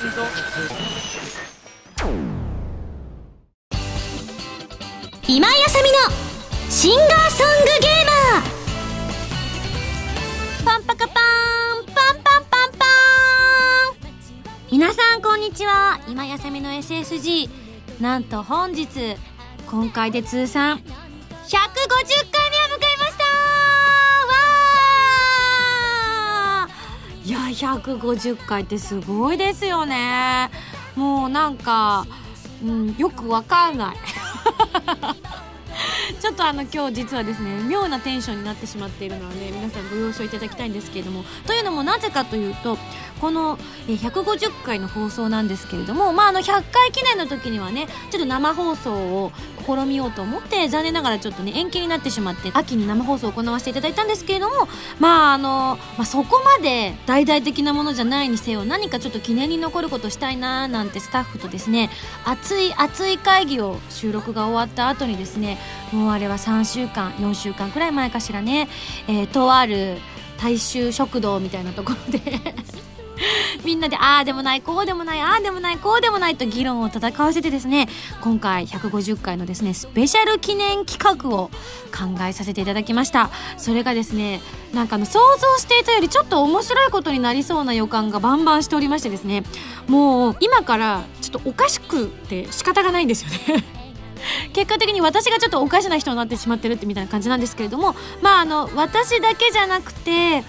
今井あさみのシンガーソングゲーマー。パンパカパーンパンパンパンパーン。皆さんこんにちは。今井あさみの SSG なんと本日今回で通算150回いや150回ってすごいですよね。もうなんか、うん、よくわかんない。ちょっとあの今日実はですね妙なテンションになってしまっているので皆さんご了承いただきたいんですけれども。というのもなぜかというとこの150回の放送なんですけれどもまああの100回記念の時にはねちょっと生放送を試みようと思って残念ながらちょっとね延期になってしまって秋に生放送を行わせていただいたんですけれどもまああの、まあ、そこまで大々的なものじゃないにせよ何かちょっと記念に残ることしたいななんてスタッフとですね熱い熱い会議を収録が終わった後にですねもうあれは3週間4週間くらい前かしらね、えーとある大衆食堂みたいなところで みんなでああでもないこうでもないああでもないこうでもないと議論を戦わせてですね今回150回のですねスペシャル記念企画を考えさせていただきました。それがですねなんかあの想像していたよりちょっと面白いことになりそうな予感がバンバンしておりましてですねもう今からちょっとおかしくて仕方がないんですよね。結果的に私がちょっとおかしな人になってしまってるってみたいな感じなんですけれどもまああの私だけじゃなくて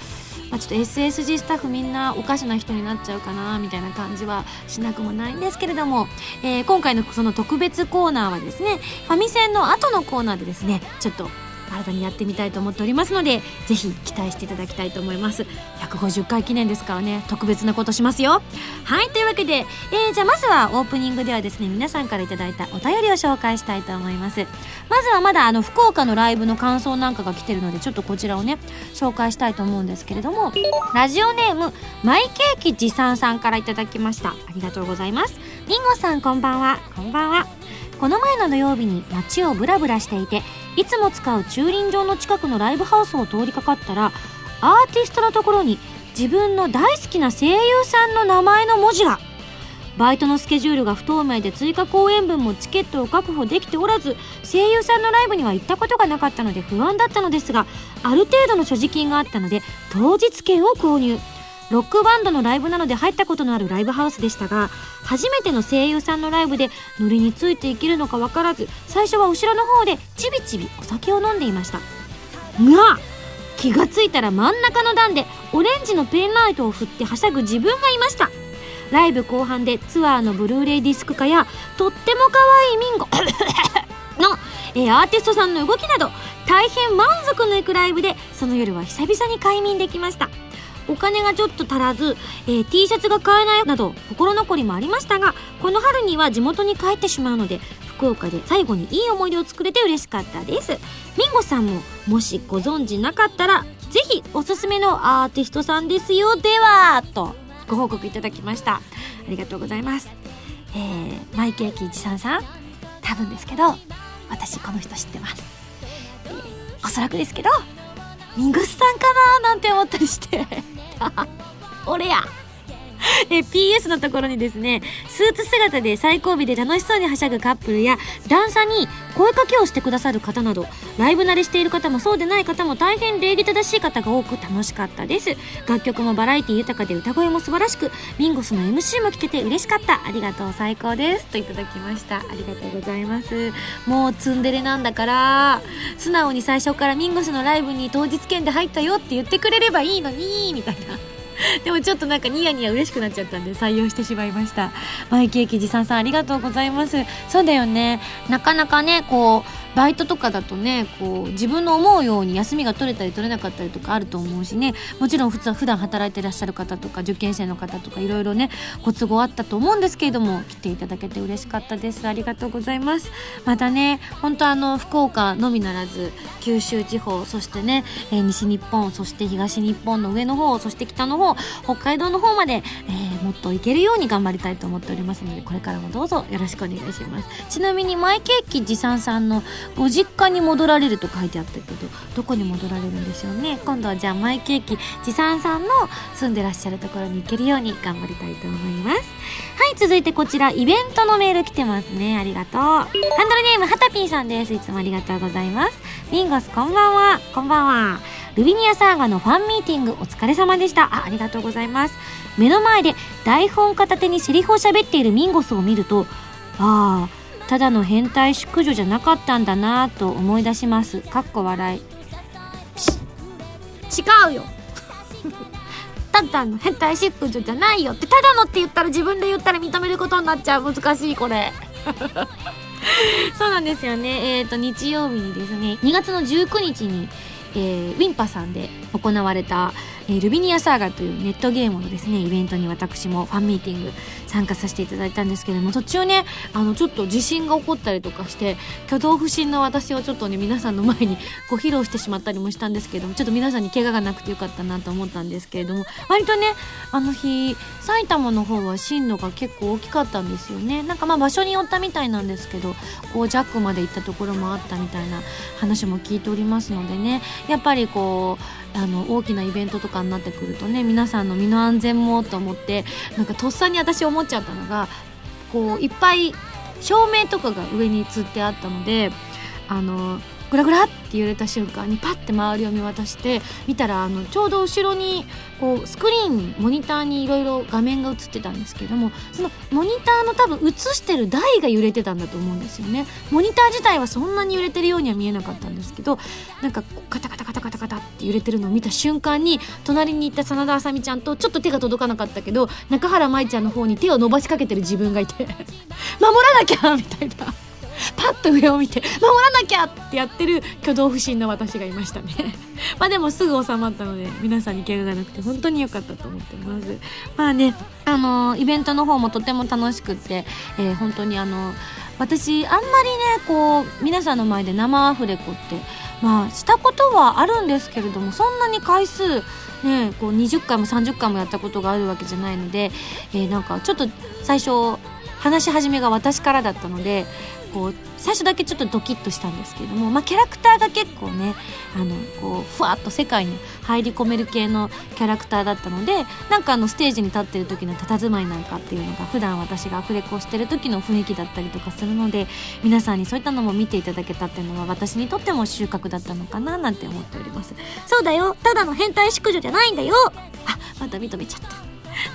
まあ、ちょっと SSG スタッフみんなおかしな人になっちゃうかなみたいな感じはしなくもないんですけれども、えー今回のその特別コーナーはですねファミセンの後のコーナーでですねちょっと新たにやってみたいと思っておりますのでぜひ期待していただきたいと思います。150回記念ですからね特別なことしますよ。はいというわけで、えーじゃあまずはオープニングではですね皆さんからいただいたお便りを紹介したいと思います。まずはまだあの福岡のライブの感想なんかが来てるのでちょっとこちらをね紹介したいと思うんですけれどもラジオネームマイケーキ持参さんからいただきました。ありがとうございます。リンゴさんこんばんは。こんばんは。この前の土曜日に街をブラブラしていていつも使う駐輪場の近くのライブハウスを通りかかったらアーティストのところに自分の大好きな声優さんの名前の文字が。バイトのスケジュールが不透明で追加公演分もチケットを確保できておらず声優さんのライブには行ったことがなかったので不安だったのですがある程度の所持金があったので当日券を購入。ロックバンドのライブなので入ったことのあるライブハウスでしたが初めての声優さんのライブでノリについていけるのか分からず最初は後ろの方でちびちびお酒を飲んでいました。が気がついたら真ん中の段でオレンジのペンライトを振ってはしゃぐ自分がいました。ライブ後半でツアーのブルーレイディスク化やとっても可愛いミンゴ の、えーアーティストさんの動きなど大変満足のいくライブでその夜は久々に快眠できました。お金がちょっと足らず、えー T シャツが買えないなど心残りもありましたがこの春には地元に帰ってしまうので福岡で最後にいい思い出を作れて嬉しかったです。ミンゴさんももしご存知なかったらぜひおすすめのアーティストさんですよ。ではとご報告いただきました。ありがとうございます。えー、マイケーキ持参さん多分ですけど私この人知ってます、えーおそらくですけどミンゴスさんかななんて思ったりして。俺や。え PS のところにですねスーツ姿で最後尾で楽しそうにはしゃぐカップルや段差に声かけをしてくださる方などライブ慣れしている方もそうでない方も大変礼儀正しい方が多く楽しかったです。楽曲もバラエティ豊かで歌声も素晴らしくミンゴスの MC も聞けて嬉しかった。ありがとう最高です。といただきました。ありがとうございます。もうツンデレなんだから素直に最初からミンゴスのライブに当日券で入ったよって言ってくれればいいのにみたいな。でもちょっとなんかニヤニヤ嬉しくなっちゃったんで採用してしまいました。マイケーキ持参さんありがとうございます。そうだよね。なかなかねこうバイトとかだとねこう自分の思うように休みが取れたり取れなかったりとかあると思うしね。もちろん普通普段働いてらっしゃる方とか受験生の方とかいろいろねご都合あったと思うんですけれども来ていただけて嬉しかったです。ありがとうございます。またね本当あの福岡のみならず九州地方そしてね、えー西日本そして東日本の上の方そして北の方北海道の方まで、えーもっといけるように頑張りたいと思っておりますのでこれからもどうぞよろしくお願いします。ちなみにマイケーキ持参さんのご実家に戻られると書いてあったけどどこに戻られるんでしょうね。今度はじゃあマイケーキ持参さんの住んでらっしゃるところに行けるように頑張りたいと思います。はい続いてこちらイベントのメール来てますね。ありがとう。ハンドルネームはたぴーさんです。いつもありがとうございます。ミンゴスこんばんは。こんばんは。ルビニアサーガのファンミーティングお疲れ様でした。あありがとうございます。目の前で台本片手にセリフを喋っているミンゴスを見るとああただの変態淑女じゃなかったんだなと思い出します。かっこ笑い。違うよ。ただの変態淑女じゃないよってただのって言ったら自分で言ったら認めることになっちゃう。難しいこれ。そうなんですよね。えっ、ー、と日曜日にですね2月の19日にえー、ウィンパさんで行われた、えー、ルビニアサーガというネットゲームのですねイベントに私もファンミーティング参加させていただいたんですけれども途中ねあのちょっと地震が起こったりとかして挙動不審な私をちょっとね皆さんの前に こう披露してしまったりもしたんですけれどもちょっと皆さんに怪我がなくてよかったなと思ったんですけれども割とねあの日埼玉の方は震度が結構大きかったんですよね。なんかまあ場所によったみたいなんですけどこうジャックまで行ったところもあったみたいな話も聞いておりますのでねやっぱりこうあの大きなイベントとかになってくるとね皆さんの身の安全もと思ってなんかとっさに私思っちゃったのがこういっぱい照明とかが上につってあったのであのグラグラって揺れた瞬間にパッて周りを見渡して見たらあのちょうど後ろにこうスクリーンモニターにいろいろ画面が映ってたんですけどもそのモニターの多分映してる台が揺れてたんだと思うんですよねモニター自体はそんなに揺れてるようには見えなかったんですけどなんかカタカタカタカタカタって揺れてるのを見た瞬間に隣に行った真田あさみちゃんとちょっと手が届かなかったけど中原舞ちゃんの方に手を伸ばしかけてる自分がいて 守らなきゃみたいな。パッと上を見て守らなきゃってやってる挙動不審な私がいましたね。まあでもすぐ収まったので皆さんに怪我がなくて本当に良かったと思ってます。まあねあのイベントの方もとても楽しくって、えー、本当にあの私あんまりねこう皆さんの前で生アフレコってまあしたことはあるんですけれどもそんなに回数ねこう20回も30回もやったことがあるわけじゃないので、えー、なんかちょっと最初話し始めが私からだったのでこう最初だけちょっとドキッとしたんですけれども、まあ、キャラクターが結構ねあのこうふわっと世界に入り込める系のキャラクターだったのでなんかあのステージに立ってる時の佇まいなんかっていうのが普段私がアフレコしてる時の雰囲気だったりとかするので皆さんにそういったのも見ていただけたっていうのは私にとっても収穫だったのかななんて思っております。そうだよ。ただの変態淑女じゃないんだよ。あまた認めちゃった。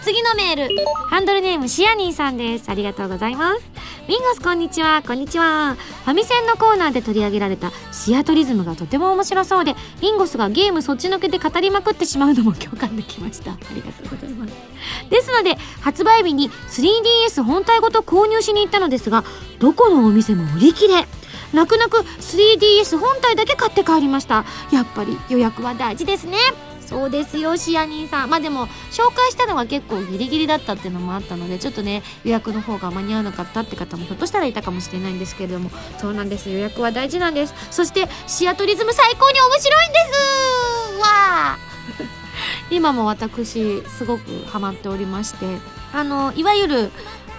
次のメール。ハンドルネームシアニーさんです。ありがとうございます。ミンゴスこんにちは。こんにちは。ファミセンのコーナーで取り上げられたシアトリズムがとても面白そうでミンゴスがゲームそっちのけで語りまくってしまうのも共感できました。ありがとうございます。ですので発売日に 3DS 本体ごと購入しに行ったのですがどこのお店も売り切れ。泣く泣く 3DS 本体だけ買って帰りました。やっぱり予約は大事ですね。そうですよシアニーさん。まあでも紹介したのが結構ギリギリだったっていうのもあったのでちょっとね予約の方が間に合わなかったって方もひょっとしたらいたかもしれないんですけれども。そうなんです。予約は大事なんです。そしてシアトリズム最高に面白いんです。わあ。今も私すごくハマっておりまして。あのいわゆる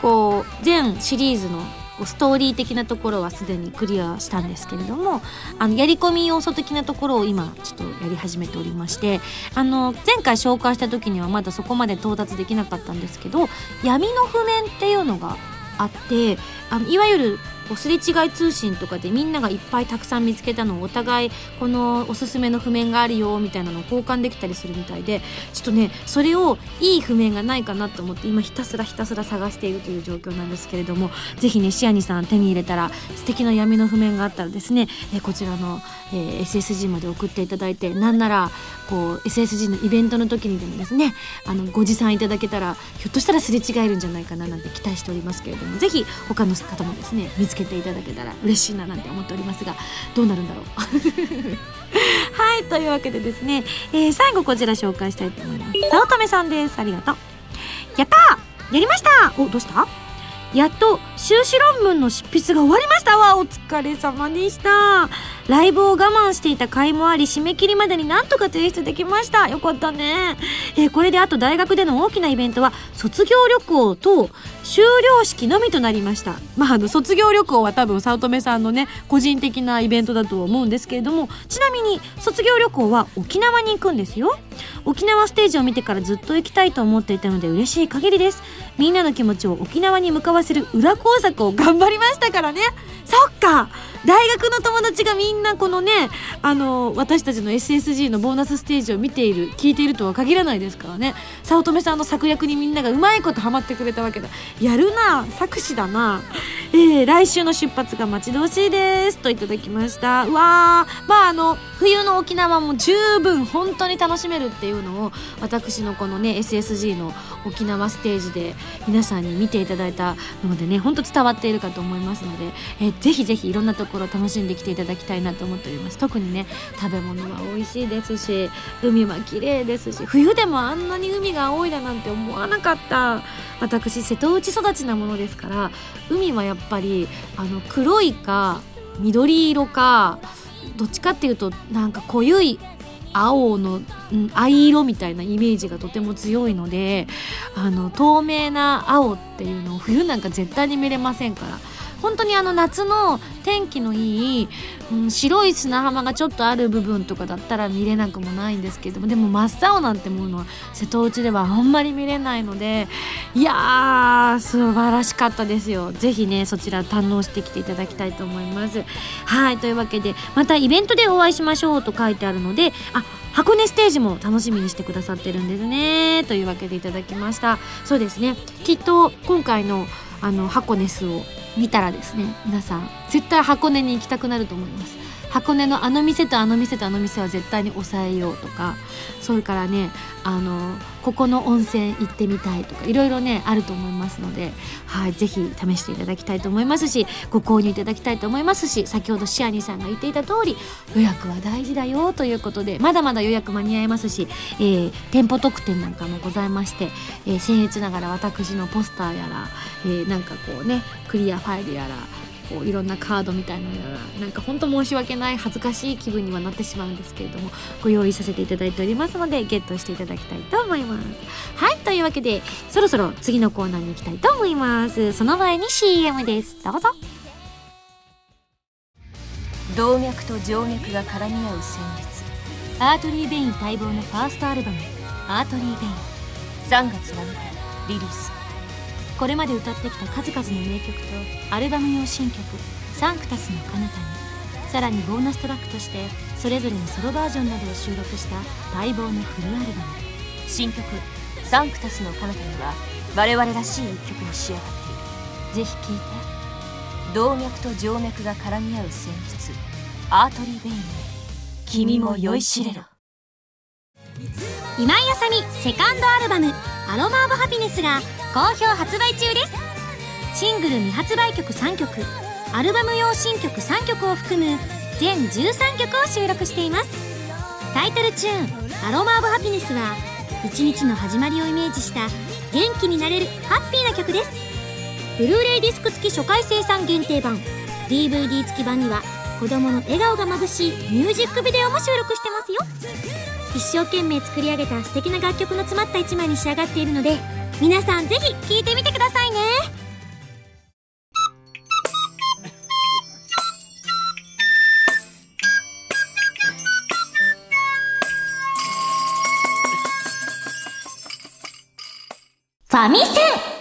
こう全シリーズのストーリー的なところはすでにクリアしたんですけれどもあのやり込み要素的なところを今ちょっとやり始めておりましてあの前回紹介した時にはまだそこまで到達できなかったんですけど闇の譜面っていうのがあってあのいわゆるこうすれ違い通信とかでみんながいっぱいたくさん見つけたのをお互いこのおすすめの譜面があるよみたいなのを交換できたりするみたいでちょっとねそれをいい譜面がないかなと思って今ひたすらひたすら探しているという状況なんですけれどもぜひねシアニさん手に入れたら素敵な闇の譜面があったらですね、えこちらの、え、SSG まで送っていただいてなんならこう SSG のイベントの時にでもですねあのご持参いただけたらひょっとしたらすれ違えるんじゃないかななんて期待しておりますけれどもぜひ他の方もですね見つけていただけたら嬉しいななんて思っておりますがどうなるんだろう？はいというわけでですね、えー、最後こちら紹介したいと思います。早乙女さんです。ありがとう。やったやりましたおどうした？やっと修士論文の執筆が終わりました。わお疲れ様でしたライブを我慢していた甲斐もあり締め切りまでになんとか提出できました。よかったね、え、これであと大学での大きなイベントは卒業旅行と修了式のみとなりました。まああの卒業旅行は多分早乙女さんのね個人的なイベントだと思うんですけれどもちなみに卒業旅行は沖縄に行くんですよ。沖縄ステージを見てからずっと行きたいと思っていたので嬉しい限りです。みんなの気持ちを沖縄に向かわせる裏工作を頑張りましたからね。そっか。大学の友達がみんなこのねあの私たちの SSG のボーナスステージを見ている聞いているとは限らないですからね。早乙女さんの作役にみんながうまいことハマってくれたわけだ。やるな作詞だな。えー、来週の出発が待ち遠しいですといただきました。うわー。まああの冬の沖縄も十分本当に楽しめるっていうのを私のこのね SSG の沖縄ステージで皆さんに見ていただいたのでね本当伝わっているかと思いますので、えー、ぜひぜひいろんなところ楽しんできていただきたいなと思っております。特にね食べ物は美味しいですし海は綺麗ですし冬でもあんなに海が青いだなんて思わなかった。私瀬戸内育ちなものですから海はやっぱりあの黒いか緑色かどっちかっていうとなんか濃ゆい青の、うん、藍色みたいなイメージがとても強いのであの透明な青っていうのを冬なんか絶対に見れませんから本当にあの夏の天気のいい、うん、白い砂浜がちょっとある部分とかだったら見れなくもないんですけどもでも真っ青なんてものは瀬戸内ではあんまり見れないのでいやー素晴らしかったですよ。ぜひねそちら堪能してきていただきたいと思います。はいというわけでまたイベントでお会いしましょうと書いてあるのであ箱根ステージも楽しみにしてくださってるんですね。というわけでいただきました。そうですね。きっと今回のあの箱根スを見たらですね皆さん絶対箱根に行きたくなると思います。箱根のあの店とあの店とあの店は絶対に抑えようとかそれからねあのここの温泉行ってみたいとかいろいろねあると思いますので、はい、ぜひ試していただきたいと思いますしご購入いただきたいと思いますし先ほどシアニさんが言っていた通り予約は大事だよということでまだまだ予約間に合いますし、えー、店舗特典なんかもございまして、えー、僭越ながら私のポスターやら、えー、なんかこうねクリアファイルやらこういろんなカードみたいなのがなんか本当申し訳ない恥ずかしい気分にはなってしまうんですけれどもご用意させていただいておりますのでゲットしていただきたいと思います。はいというわけでそろそろ次のコーナーに行きたいと思います。その前に CM ですどうぞ。動脈と静脈が絡み合う旋律。 ARTERY VEIN待望のファーストアルバム「ARTERY VEIN」3月7日リリースこれまで歌ってきた数々の名曲とアルバム用新曲「サンクタスの彼方にさらにボーナストラックとしてそれぞれのソロバージョンなどを収録した待望のフルアルバム。新曲「サンクタスの彼方には我々らしい一曲に仕上がっている。ぜひ聴いて。動脈と静脈が絡み合う旋律。アートリー・ベイン君も酔いしれろ。今井あさみセカンドアルバム「アロマ・オブ・ハピネス」が好評発売中です。シングル未発売曲3曲アルバム用新曲3曲を含む全13曲を収録しています。タイトルチューン「アロマ・オブ・ハピネス」は一日の始まりをイメージした元気になれるハッピーな曲です。ブルーレイディスク付き初回生産限定版 DVD 付き版には子供の笑顔がまぶしいミュージックビデオも収録してますよ。一生懸命作り上げた素敵な楽曲の詰まった一枚に仕上がっているので皆さんぜひ聞いてみてくださいね。ファミセン。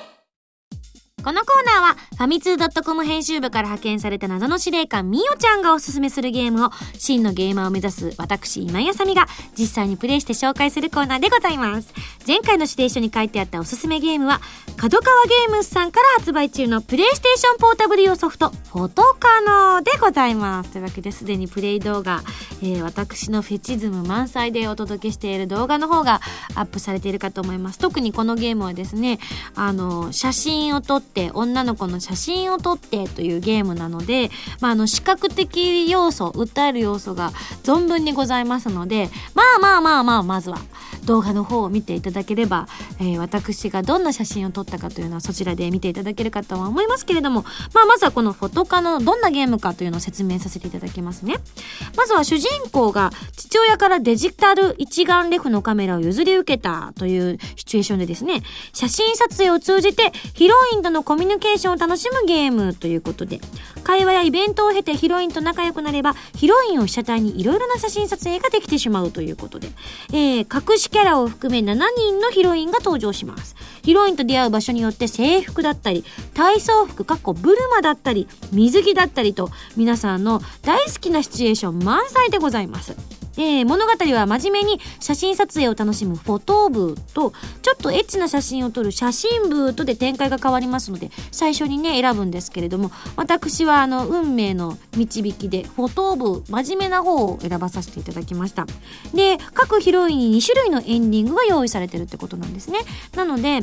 このコーナーはファミツー .com 編集部から派遣された謎の司令官みおちゃんがおすすめするゲームを真のゲーマーを目指す私今井あさみが実際にプレイして紹介するコーナーでございます前回の指定書に書いてあったおすすめゲームは角川ゲームスさんから発売中のプレイステーションポータブル用ソフトフォトカノでございますというわけですでにプレイ動画、えー、私のフェチズム満載でお届けしている動画の方がアップされているかと思います特にこのゲームはですねあの写真を撮ってって女の子の写真を撮ってというゲームなので、まあ、あの視覚的要素訴える要素が存分にございますのでまあまあまあまあまずは動画の方を見ていただければ、えー、私がどんな写真を撮ったかというのはそちらで見ていただけるかとは思いますけれども、まあ、まずはこのフォトカのどんなゲームかというのを説明させていただきますね。まずは主人公が父親からデジタル一眼レフのカメラを譲り受けたというシチュエーションでですね、写真撮影を通じてヒロインとのコミュニケーションを楽しむゲームということで、会話やイベントを経てヒロインと仲良くなれば、ヒロインを被写体にいろいろな写真撮影ができてしまうということで、えー、隠しキャラを含め7人のヒロインが登場します。ヒロインと出会う場所によって制服だったり、体操服、かっこブルマだったり、水着だったりと、皆さんの大好きなシチュエーション満載でございます。えー、物語は真面目に写真撮影を楽しむフォト部とちょっとエッチな写真を撮る写真部とで展開が変わりますので最初にね選ぶんですけれども私はあの運命の導きでフォト部真面目な方を選ばさせていただきました。で各ヒロインに2種類のエンディングが用意されてるってことなんですね。なので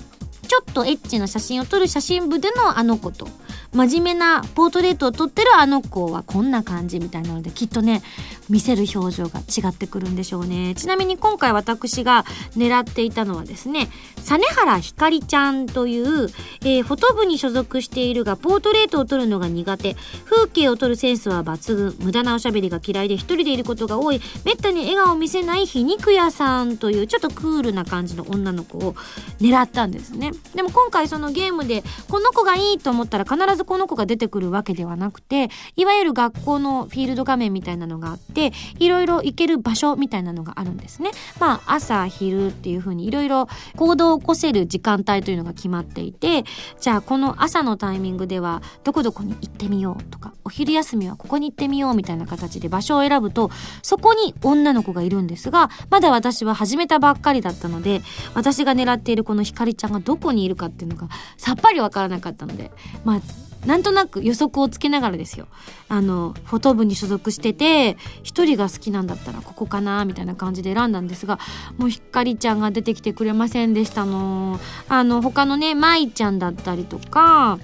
ちょっとエッチな写真を撮る写真部でのあの子と真面目なポートレートを撮ってるあの子はこんな感じみたいなのできっとね見せる表情が違ってくるんでしょうね。ちなみに今回私が狙っていたのはですね実原ひかりちゃんという、えー、フォト部に所属しているがポートレートを撮るのが苦手。風景を撮るセンスは抜群。無駄なおしゃべりが嫌いで一人でいることが多い。めったに笑顔を見せない皮肉屋さんというちょっとクールな感じの女の子を狙ったんですね。でも今回そのゲームでこの子がいいと思ったら必ずこの子が出てくるわけではなくていわゆる学校のフィールド画面みたいなのがあっていろいろ行ける場所みたいなのがあるんですね。まあ朝昼っていう風にいろいろ行動を起こせる時間帯というのが決まっていてじゃあこの朝のタイミングではどこどこに行ってみようとかお昼休みはここに行ってみようみたいな形で場所を選ぶとそこに女の子がいるんですがまだ私は始めたばっかりだったので私が狙っているこのひかりちゃんがどこにいるかっていうのがさっぱりわからなかったのでまあなんとなく予測をつけながらですよ。あのフォト部に所属してて一人が好きなんだったらここかなみたいな感じで選んだんですがもうひかりちゃんが出てきてくれませんでしたの。あの他のねまいちゃんだったりとか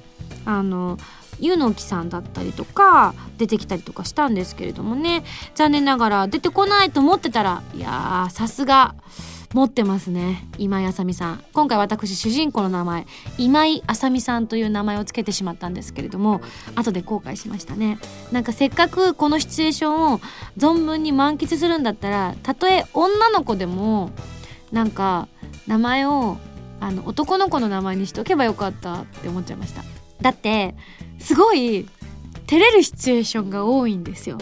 あのゆのきさんだったりとか出てきたりとかしたんですけれどもね。残念ながら出てこないと思ってたらいやさすが。持ってますね。今井あさみさん。今回私主人公の名前今井あさみさんという名前を付けてしまったんですけれども後で後悔しましたね。なんかせっかくこのシチュエーションを存分に満喫するんだったらたとえ女の子でもなんか名前をあの男の子の名前にしておけばよかったって思っちゃいました。だってすごい照れるシチュエーションが多いんですよ。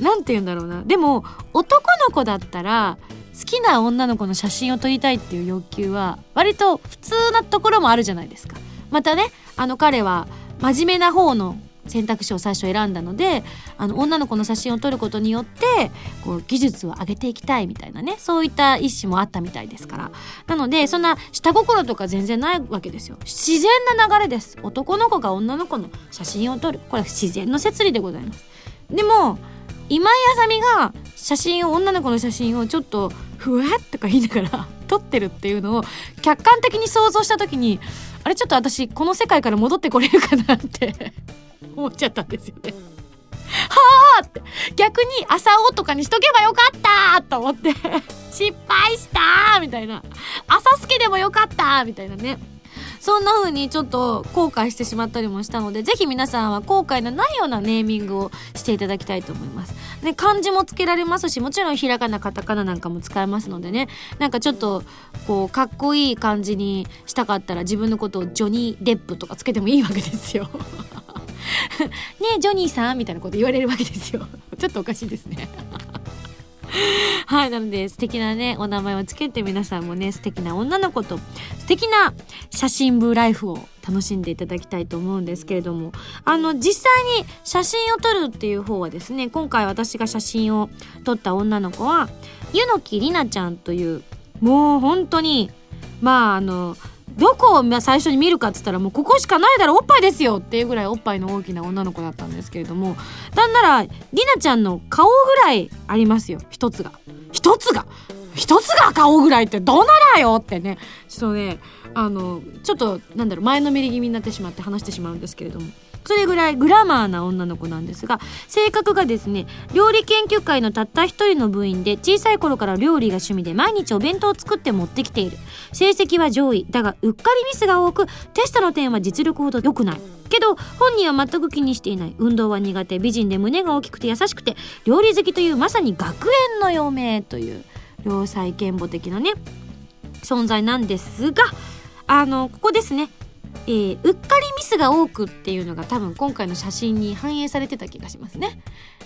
なんて言うんだろうな。でも男の子だったら好きな女の子の写真を撮りたいっていう欲求は割と普通なところもあるじゃないですか。またねあの彼は真面目な方の選択肢を最初選んだのであの女の子の写真を撮ることによってこう技術を上げていきたいみたいなねそういった意思もあったみたいですから。なのでそんな下心とか全然ないわけですよ。自然な流れです。男の子が女の子の写真を撮る。これは自然の摂理でございます。でも今井あさみが写真を女の子の写真をちょっとふわっとか言いながら 撮ってるっていうのを客観的に想像した時にあれちょっと私この世界から戻ってこれるかなって 思っちゃったんですよね。はあって逆に朝おとかにしとけばよかったと思って失敗したみたいな朝好きでもよかったみたいなねそんな風にちょっと後悔してしまったりもしたので、ぜひ皆さんは後悔のないようなネーミングをしていただきたいと思います。ね、漢字もつけられますし、もちろんひらがな、カタカナなんかも使えますのでね、なんかちょっと、こう、かっこいい感じにしたかったら自分のことをジョニー・デップとかつけてもいいわけですよ。ねえ、ジョニーさんみたいなこと言われるわけですよ。ちょっとおかしいですね。はい、なので素敵なね、お名前をつけて皆さんもね、素敵な女の子と素敵な写真部ライフを楽しんでいただきたいと思うんですけれども、あの、実際に写真を撮るっていう方はですね、今回私が写真を撮った女の子は、湯の木里奈ちゃんという、もう本当にまああのどこを最初に見るかっつったらもうここしかないだろおっぱいですよっていうぐらいおっぱいの大きな女の子だったんですけれどもなんならりなちゃんの顔ぐらいありますよ一つが。一つが？一つが顔ぐらいってどうならよってね。ちょっとねあのちょっとなんだろう前のめり気味になってしまって話してしまうんですけれども。それぐらいグラマーな女の子なんですが性格がですね料理研究会のたった一人の部員で小さい頃から料理が趣味で毎日お弁当を作って持ってきている。成績は上位。だがうっかりミスが多くテストの点は実力ほど良くない。けど本人は全く気にしていない。運動は苦手。美人で胸が大きくて優しくて料理好きというまさに学園の嫁という良妻賢母的なね存在なんですがあのここですね。えー、うっかりミスが多くっていうのが多分今回の写真に反映されてた気がしますね。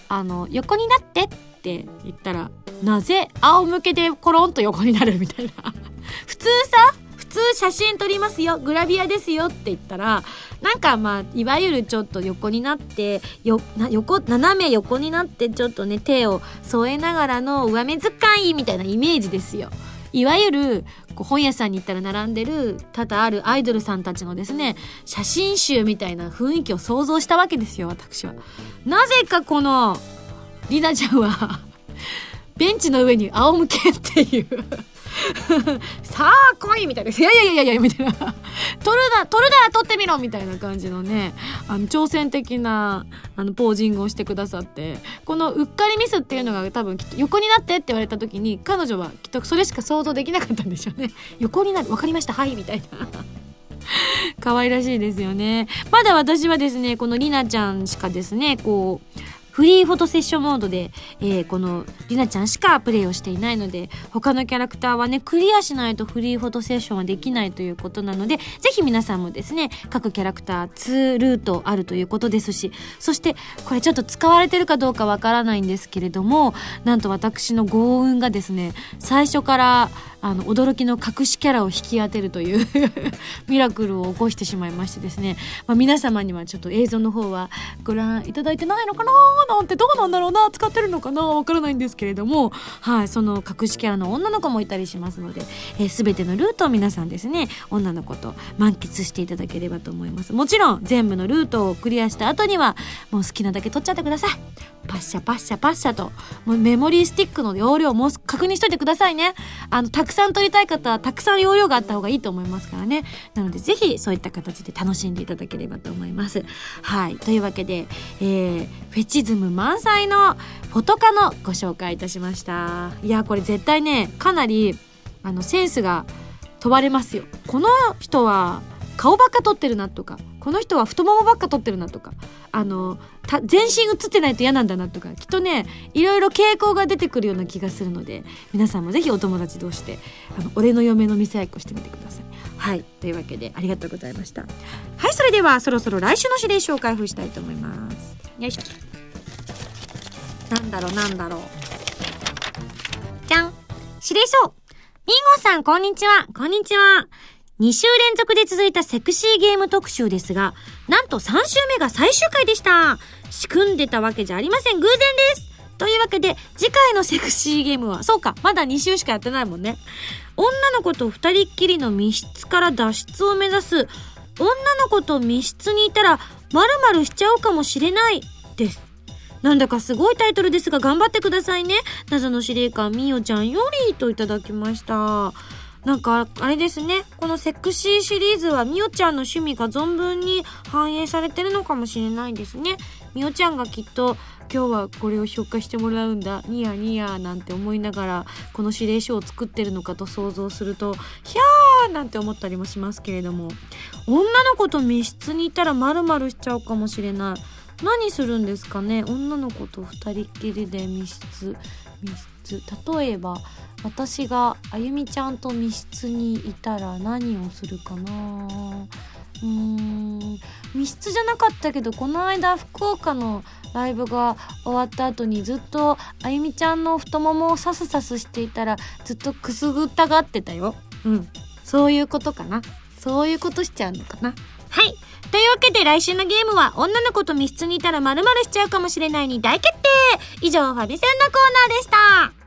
あの横になってって言ったらなぜ仰向けでコロンと横になるみたいな 普通さ普通写真撮りますよグラビアですよって言ったらなんかまあいわゆるちょっと横になってよな横斜め横になってちょっとね手を添えながらの上目遣いみたいなイメージですよ。いわゆるこう本屋さんに行ったら並んでる多々あるアイドルさんたちのですね写真集みたいな雰囲気を想像したわけですよ私は。なぜかこのりなちゃんはベンチの上に仰向けっていうさあ来いみたいな「いやいやいやいや」みたいな「取るな取るな取ってみろ」みたいな感じのねあの挑戦的なあのポージングをしてくださって。このうっかりミスっていうのが多分きっと横になってって言われた時に彼女はきっとそれしか想像できなかったんでしょうね。横になる分かりましたはいみたいな。可愛らしいですよね。まだ私はですねこのりなちゃんしかですねこうフリーフォトセッションモードで、えー、このりなちゃんしかプレイをしていないので、他のキャラクターはね、クリアしないとフリーフォトセッションはできないということなので、ぜひ皆さんもですね、各キャラクター2ルートあるということですし、そして、これちょっと使われてるかどうかわからないんですけれども、なんと私の幸運がですね、最初から、あの驚きの隠しキャラを引き当てるという ミラクルを起こしてしまいましてですね、まあ、皆様にはちょっと映像の方はご覧いただいてないのかななんてどうなんだろうな使ってるのかなわからないんですけれども、はい、その隠しキャラの女の子もいたりしますので、えー、全てのルートを皆さんですね女の子と満喫していただければと思います。もちろん全部のルートをクリアした後にはもう好きなだけ取っちゃってください。パッシャパッシャパッシャともうメモリースティックの容量も確認しといてくださいね。あのたくさん撮りたい方はたくさん容量があった方がいいと思いますからね。なのでぜひそういった形で楽しんでいただければと思います。はい。というわけで、えー、フェチズム満載のフォトカのご紹介いたしました。いやこれ絶対ねかなりあのセンスが問われますよ。この人は顔ばっか撮ってるなとかこの人は太ももばっか撮ってるなとかあの全身映ってないと嫌なんだなとかきっとねいろいろ傾向が出てくるような気がするので皆さんもぜひお友達同士であの俺の嫁の見せ合いっこしてみてください。はい。というわけでありがとうございました。はいそれではそろそろ来週の指令書を開封したいと思います。よいしょ。なんだろうなんだろう。じゃん。指令書ミンゴさんこんにちは。こんにちは。2週連続で続いたセクシーゲーム特集ですが、なんと3週目が最終回でした。仕組んでたわけじゃありません。偶然です。というわけで、次回のセクシーゲームは、そうか、まだ2週しかやってないもんね。女の子と二人っきりの密室から脱出を目指す、女の子と密室にいたら、まるまるしちゃうかもしれない、です。なんだかすごいタイトルですが頑張ってくださいね。謎の司令官みおちゃんよりといただきました。なんか、あれですね。このセクシーシリーズはみおちゃんの趣味が存分に反映されてるのかもしれないですね。みおちゃんがきっと今日はこれを評価してもらうんだ。ニヤニヤなんて思いながらこの指令書を作ってるのかと想像すると、ひゃーなんて思ったりもしますけれども。女の子と密室にいたらまるしちゃうかもしれない。何するんですかね女の子と二人っきりで密室。密室。例えば、私があゆみちゃんと密室にいたら何をするかな。うーん。密室じゃなかったけどこの間福岡のライブが終わった後にずっとあゆみちゃんの太ももをサスサスしていたらずっとくすぐったがってたよ。うん。そういうことかな。そういうことしちゃうのかな。はい。というわけで来週のゲームは女の子と密室にいたら〇〇しちゃうかもしれないに大決定。以上ファビセンのコーナーでした。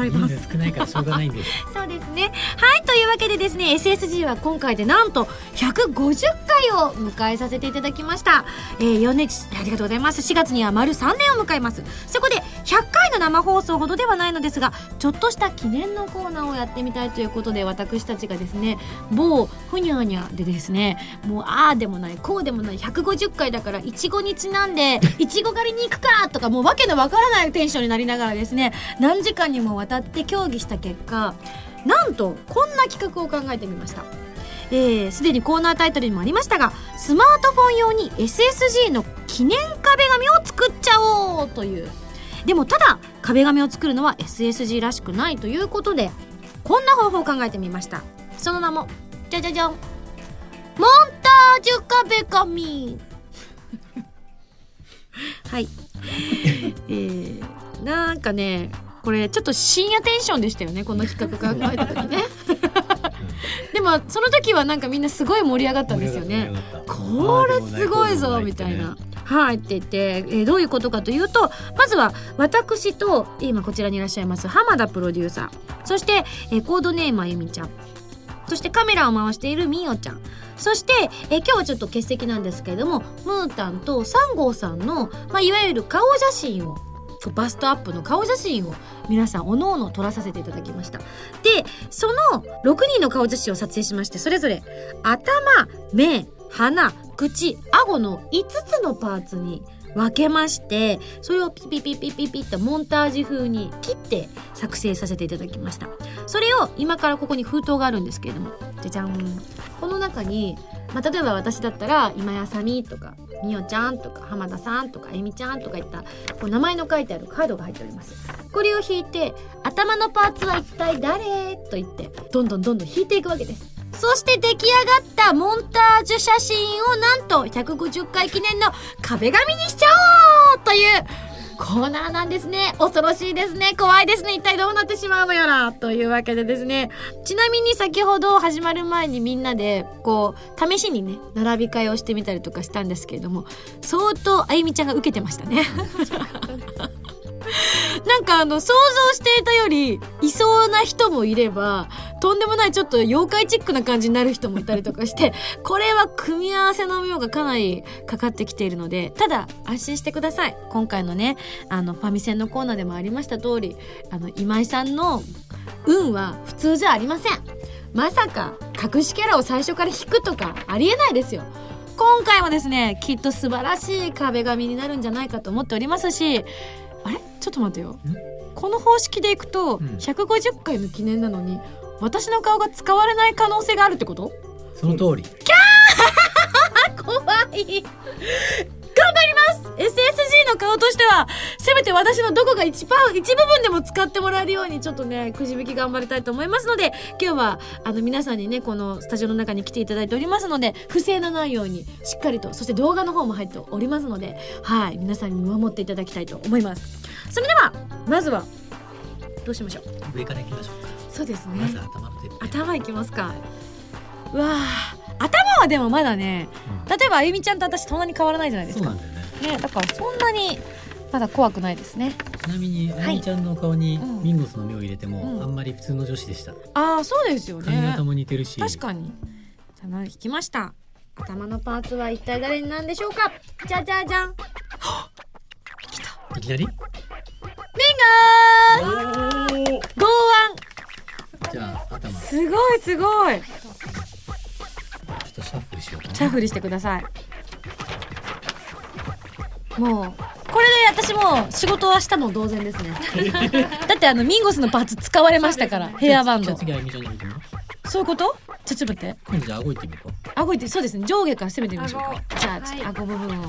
ざいます。少ないからしょうがないんです。そうですね。はいというわけでですね SSG は今回でなんと150回を迎えさせていただきました、えー、4年ありがとうございます。4月には丸3年を迎えます。そこで100回の生放送ほどではないのですがちょっとした記念のコーナーをやってみたいということで私たちがですね某ふにゃにゃでですねもうああでもないこうでもない150回だからいちごにちなんで いちご狩りに行くかとかもうわけのわからないテンションになりながらですね何時間にもわたって協議した結果なんとこんな企画を考えてみました。すで、えー、にコーナータイトルにもありましたがスマートフォン用に SSG の記念壁紙を作っちゃおうというでもただ壁紙を作るのは SSG らしくないということでこんな方法を考えてみました。その名もじゃじゃじゃん。モンタージュ壁紙。はい。えー、なんかねこれちょっと深夜テンションでしたよねこの企画考えた時ね。でもその時はなんかみんなすごい盛り上がったんですよね。これすごいぞみたいな。はいって言って、えー、どういうことかというとまずは私と今こちらにいらっしゃいます浜田プロデューサー。そして、えー、コードネームあゆみちゃん。そしてカメラを回しているみおちゃん。そして、えー、今日はちょっと欠席なんですけれどもムータンとサンゴーさんの、まあ、いわゆる顔写真をバストアップの顔写真を皆さんおのおの撮らさせていただきました。でその6人の顔写真を撮影しましてそれぞれ頭目鼻口顎の5つのパーツに分けましてそれをピピピピピピッとモンタージュ風に切って作成させていただきました。それを今からここに封筒があるんですけれども。じゃじゃん。この中に、まあ、例えば私だったら今やさみとかみおちゃんとか浜田さんとかえみちゃんとかいったこう名前の書いてあるカードが入っております。これを引いて頭のパーツは一体誰？と言ってどんどんどんどん引いていくわけです。そして出来上がったモンタージュ写真をなんと150回記念の壁紙にしちゃおうというコーナーなんですね。恐ろしいですね。怖いですね。一体どうなってしまうのやら。というわけでですね。ちなみに先ほど始まる前にみんなで、こう、試しにね、並び替えをしてみたりとかしたんですけれども、相当あゆみちゃんが受けてましたね。なんかあの想像していたよりいそうな人もいればとんでもないちょっと妖怪チックな感じになる人もいたりとかして これは組み合わせの妙がかなりかかってきているのでただ安心してください。今回のねあのファミセンのコーナーでもありました通りあの今井さんの運は普通じゃありません。まさか隠しキャラを最初から引くとかありえないですよ。今回はですねきっと素晴らしい壁紙になるんじゃないかと思っておりますしあれ？ちょっと待ってよ。この方式でいくと150回の記念なのに、私の顔が使われない可能性があるってこと？その通り。キャー！怖い。頑張ります！SSG の顔としてはせめて私のどこが一番一部分でも使ってもらえるようにちょっとねくじ引き頑張りたいと思いますので今日はあの皆さんにねこのスタジオの中に来ていただいておりますので不正のないようにしっかりとそして動画の方も入っておりますのではい皆さんに見守っていただきたいと思います。それではまずはどうしましょう？上からいきましょうかそうですね。まず頭のてっぺん頭いきますか。うわあ頭はでもまだね、うん。例えばあゆみちゃんと私そんなに変わらないじゃないですか。そうなんだよね。ねだからそんなにまだ怖くないですね。ちなみにあゆみちゃんの顔にうん。ミンゴスの目を入れても、うん。あんまり普通の女子でした。ああそうですよね。髪型も似てるし。確かに。じゃあ引きました。頭のパーツは一体誰になんでしょうか。じゃじゃじゃん。いきなり？メンガー剛じゃあ頭。すごいすごい。ょっとシャッフルしようかな。シャッフルしてください。もうこれで私も仕事はしたも同然ですね。だってあのミンゴスのパーツ使われましたから ヘアバンド。じゃあ次あゆみちゃんそういうこと？ちょちょっと待って。今度じゃあ顎いってみようか。顎いってそうですね。上下から攻めてみましょうか。じゃあちょっと顎部分を。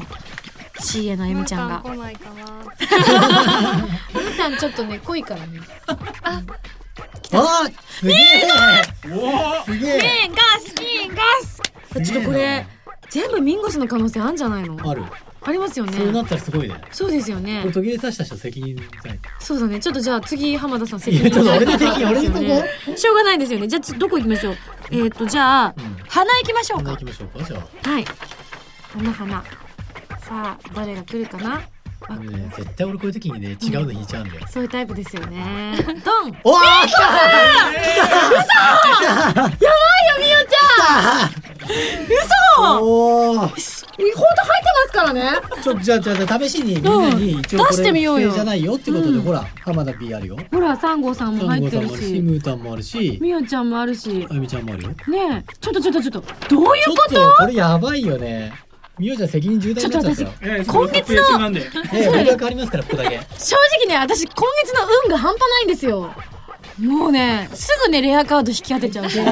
CA のあゆみちゃんが。来ないかな。んちょっとね濃いからね。あーすげえ。すげえ。ねガスキンガスちょっとこれ全部ミンゴスの可能性あるんじゃないの？ある。ありますよね。そうなったらすごいね。そうですよこねれ途切れさせた人責任ないそうだね。ちょっとじゃあ次浜田さん責いやちょっと俺取で 責任。しょうがないですよね。じゃあどこ行きましょう？えっ、とじゃあうん。花行きましょうか。花行きましょうかじゃあ。はい。花花さあ誰が来るかな？あね絶対俺こういう時にね違うの引いちゃうんだよ。そういうタイプですよね。ドン！おー来た！やばいよみおちゃん。嘘！おー。ほんと入ってますからね。ちょじゃあじゃあじゃあ試しにみんなに一応これ出してみようよ。不正じゃないよってことで、うん。ほら浜田 P あるよ。ほらサンゴさんも入ってるし。しムータンもあるし。みおちゃんもあるし。あゆみちゃんもあるよ。ねえちょっとちょっとちょっと。どういうちょっことこれやばいよねみおちゃん責任重大になっちゃったよえ今月の。え僕が変わりますからここだけ正直ね私今月の運が半端ないんですよもうねすぐねレアカード引き当てちゃうし、違う、違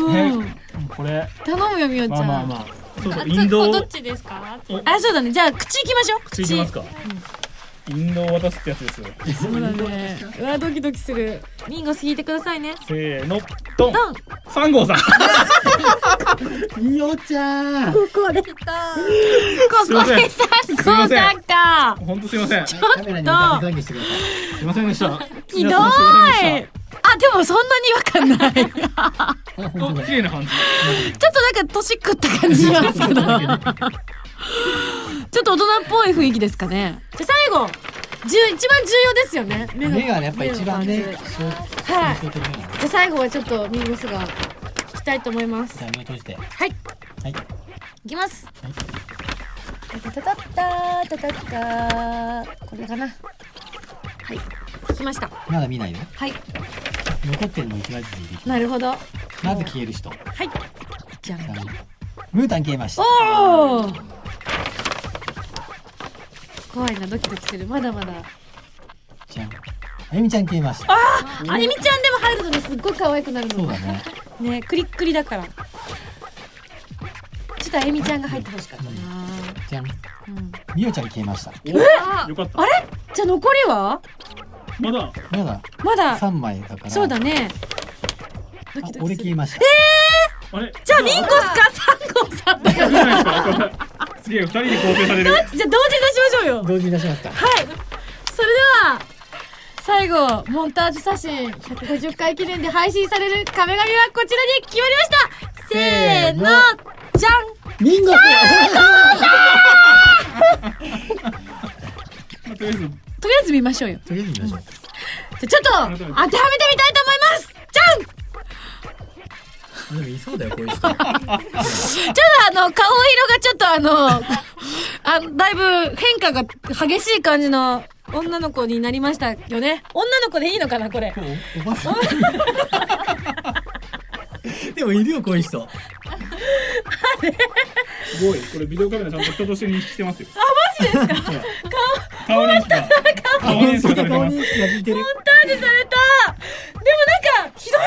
う。うん、これ、頼むよみおちゃん、まあまあまあ。そうそう、インドをどっちですかあそうだねじゃあ口いきましょう口いきますか。インドを渡すってやつですよ。そうだね。うわドキドキする。ミンゴス引いてくださいね。せーの、ドン。ドン。三号さん。みおちゃん。ここでここでさそうだったほん。とすいません。すカメラに向かって懺悔してくださいいませんでした。ひどいあでもそんなに違和感ない綺麗な感じ。っとなんか年食った感じしますけどちょっと大人っぽい雰囲気ですかね。じゃあ最後じゅ一番重要ですよね。目の目がねやっぱ一番ね目のパーツはい象徴的なのじゃあ最後はちょっとミンゴスが聞きたいと思います。じゃあ目を閉じて。はい。はい。いきます。はい。タタタッタータタッターこれかなはい聞きましたまだ見ないよはい残ってるの一枚ずつでいいなるほどはまず消える人いじゃんムータン消えましたおお怖いなドキドキする。まだまだ。じゃん。あゆみちゃん消えました。あゆみちゃんでも入るとねすっごい可愛くなるの。そうだね。ねクリックリだから。ちょっとあゆみちゃんが入ってほしかったな。じゃん。うん。みおちゃん消えました。およかった。あれ？じゃあ残りは？まだ、まだ。まだ？3枚だから。そうだね。ドあキドキする。俺消えました。あれ？じゃあミンゴスかサンゴさんだよすげえ、二人で構成される。じゃあ同時に出しましょうよ。同時に出しますか。はい。それでは最後モンタージュ写真150回記念で配信される壁紙はこちらに決まりました。せーのじゃん。ミンゴス。とりあえず、とりあえず見ましょうよ。とりあえず見ましょう。じゃあちょっと当て。はめてみたいと思います。じゃんでもいそうだよこういう人ちょっとあの、顔色がちょっとあの、あだいぶ変化が激しい感じの女の子になりましたよね。女の子でいいのかな、これ。おおばさんでもいるよこういう人すごい。これビデオカメラちゃんと人として認識してますよ。あ、マジですか？顔認識が。顔認識が。顔認識が効いてるモンタージュされたでもなんか、ひどい、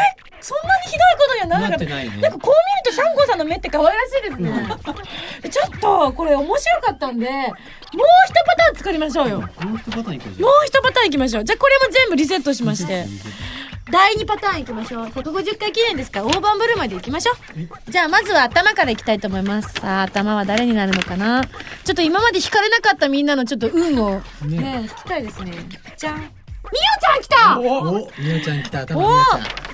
そんなにひどいことにはならなかった。なね。なんかこう見るとシャンゴさんの目って可愛らしいですね。ちょっと、これ面白かったんで、もう一パターン作りましょうよ。もうこの人パターン行こうじ一パターンいきましょう。じゃあこれも全部リセットしまして。第2パターンいきましょう。150回記念ですか。ら大盤振る舞いでいきましょう。じゃあまずは頭からいきたいと思います。さあ頭は誰になるのかな。ちょっと今まで引かれなかったみんなのちょっと運を。ねね引きたいですね。じゃん。みおちゃん来た！みおちゃん来た。頭みおちゃん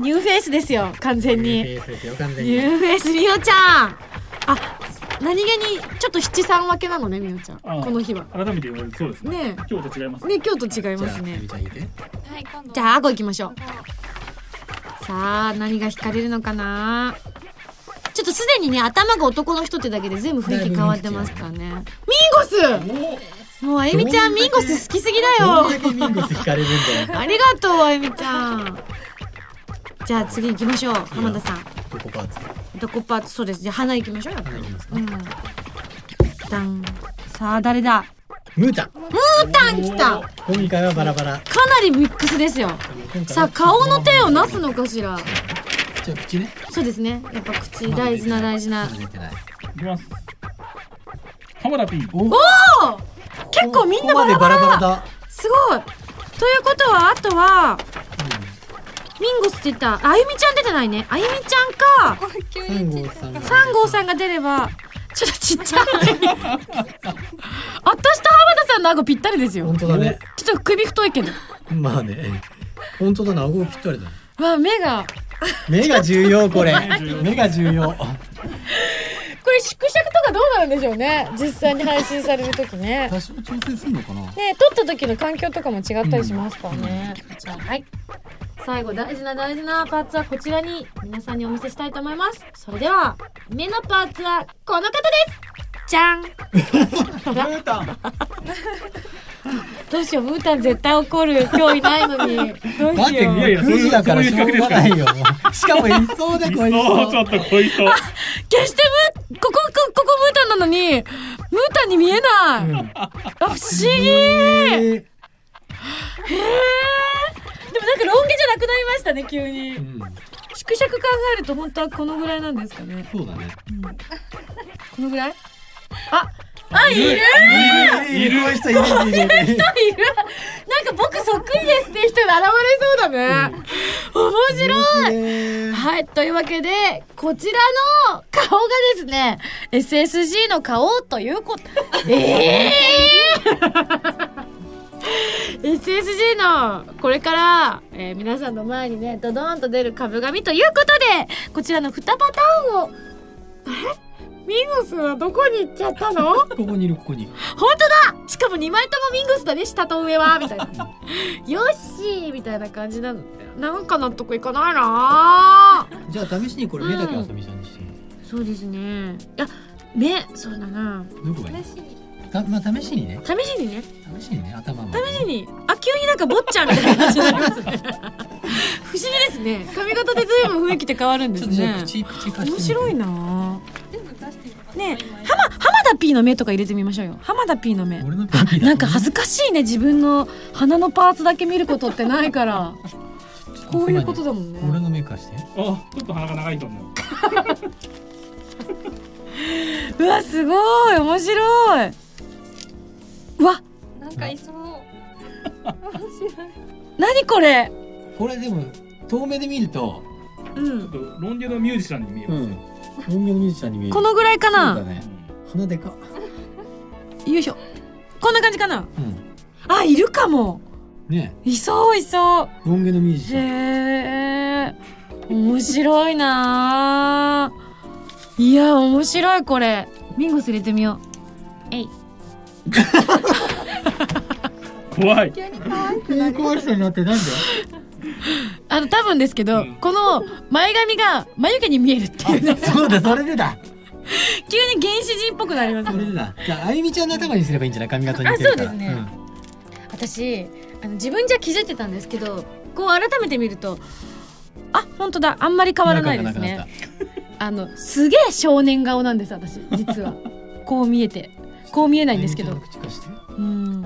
ニューフェイスですよ完全に。ニューフェイスですよ完全にニューフェイスみおちゃん。あ何気にちょっと七三分けなのねみおちゃん。あこの日は。改めて言われるそうですね。ね今日と違います。えね今日と違いじゃあますねじゃあ、顎行きましょう。さあ、何が引かれるのかな？ちょっとすでにね、頭が男の人ってだけで全部雰囲気変わってますからね。ミンゴス！もう、あゆみちゃん、ミンゴス好きすぎだよ。どんだけミンゴス引かれるんだよ。ありがとう、あゆみちゃん。じゃあ次行きましょう、浜田さん。どこパーツ？男パーツ、そうです。じゃあ鼻行きましょうよ。花いきますかうん。ダン。さあ、誰だ？ムータンムータン来たか今回はバラバラなりミックスですよ。さあ、顔の手をなすのかしらじゃあ口ねそうですね。やっぱ口、大事な大事な。出てないいきます。浜田 P。おおお結構みんなバラバラバラバラだすごいということはあとはミンゴスって言ったあゆみちゃん出てないね。あゆみちゃんか。急三に号さん。が3号さんが出ればちょっとちっちゃい私と浜田さんの顎ぴったりですよ。本当だね。ちょっと首太いけど。まあね。本当だな顎ぴったりだわ目が。目が重要これ。目が重要これ縮尺とかどうなるんでしょうね。実際に配信される時ね。多少調整するのかな？ね撮った時の環境とかも違ったりしますからね、じゃあはい。最後大事な大事なパーツはこちらに皆さんにお見せしたいと思います。それでは目のパーツはこの方です。じゃん。ブータン？どうしようムータン絶対怒る今日いないのに。どうだってしよういやいや9時だからしょうがないよ。しかもいそうだいこいそうちょっとこいそう決してムこここここムータンなのに。ムータンに見えない、あ不思議。えでもなんかロン毛じゃなくなりましたね急に。うん。縮尺考えると本当はこのぐらいなんですかね。そうだね。このぐらい？ああいるいる。いる。こういう人いる。いる。いる。なんか僕そっくりですっていう人が現れそうだね、面白いいはい。というわけで、こちらの顔がですね、SSG の顔ということ、ええー、!SSG の、これから、えー皆さんの前にね、ドドーンと出る。株紙ということで、こちらの2パターンを、えミンゴスはどこに行っちゃったの？ここにいるここに本当だしかも2枚ともミンゴスだね、下と上はみたいな。よっしーみたいな感じなの。なんか納得いかないなーじゃあ試しにこれ目だけあさみちゃんにしてそうですね。いや、目、そうだな。どこがいい？たまあ試しにね試しにね、試しにね頭も試しに、あ、急になんか坊ちゃんみたいな感じになりますね。不思議ですね。髪型で随分雰囲気って変わるんですちょっとじゃあね。口口貸してみて面白いなねえ、浜、浜田 P の目とか入れてみましょうよ。浜田 P の目。俺のピーだなんか恥ずかしいね、自分の鼻のパーツだけ見ることってないから。こういうことだもんね。俺の目貸してあちょっと鼻が長いと思う うわ、すごい面白い。うわ、なんかいそう 何これこれでも遠目で見るとうん。ちょっとロン毛のミュージシャンに見えますよ、人形のミュージシャンに見えるこのぐらいかそうだなね鼻でかよいしょ。こんな感じかな？うんあ、いるかも。ねいそういそう。ロン毛のミュージシャンへえ。面白いなぁいや、面白いこれ。ミンゴス入れてみよう。えい。怖い急に可愛くえー、怖い人になってなんで？あの、多分ですけど、うん。この前髪が眉毛に見えるっていうね。そうだそれでだ。急に原始人っぽくなります。それでだ。じゃああゆみちゃんの頭にすればいいんじゃない髪型似てるから。あそうですね。私あの自分じゃ気づいてたんですけどこう改めて見るとあ本当だ。あんまり変わらないですね。あのすげえ少年顔なんです私。実は。こう見えて。こう見えないんですけど。うん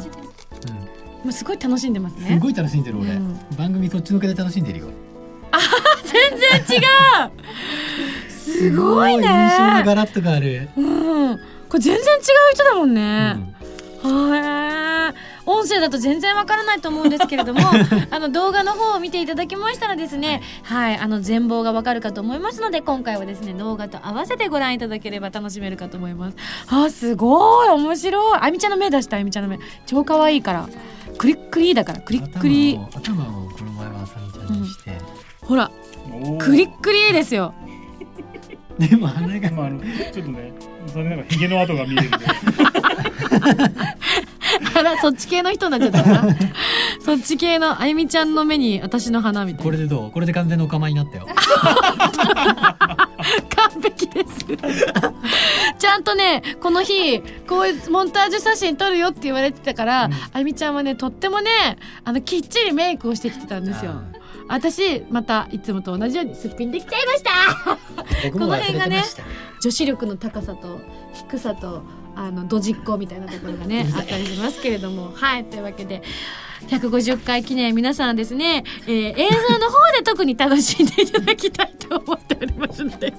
もうすごい楽しんでますね。すごい楽しんでる俺、うん。番組そっちのけで楽しんでるよ。全然違う。すごい印象がねガラッと変わる、うん。これ全然違う人だもんうね、ん。へえ音声だと全然わからないと思うんですけれども あの動画の方を見ていただきましたらですねはいあの全貌がわかるかと思いますので今回はですね動画と合わせてご覧いただければ楽しめるかと思います。あすごい。面白い。あみちゃんの目出したあみちゃんの目。超可愛いからクリックリだからクリックリ頭を頭をこの前はあさみちゃんにして、ほらおー。クリックリですよ。でも鼻がまああのちょっとね残念ながらヒゲの跡が見えるあら そっち系の人になっちゃったかな。そっち系のあゆみちゃんの目に私の花みたいな。これでどう？これで完全のお構いになったよ完璧です。ちゃんとねこの日こういうモンタージュ写真撮るよって言われてたから、うん。あゆみちゃんはねとってもねあのきっちりメイクをしてきてたんですよ。私またいつもと同じようにすっぴんできちゃいました。僕も忘れてました。女子力の高さと低さとあのドジっ子みたいなところがね あったりしますけれども。はい。というわけで150回記念皆さんですね、えー映像の方で特に楽しんでいただきたいと思っておりますので。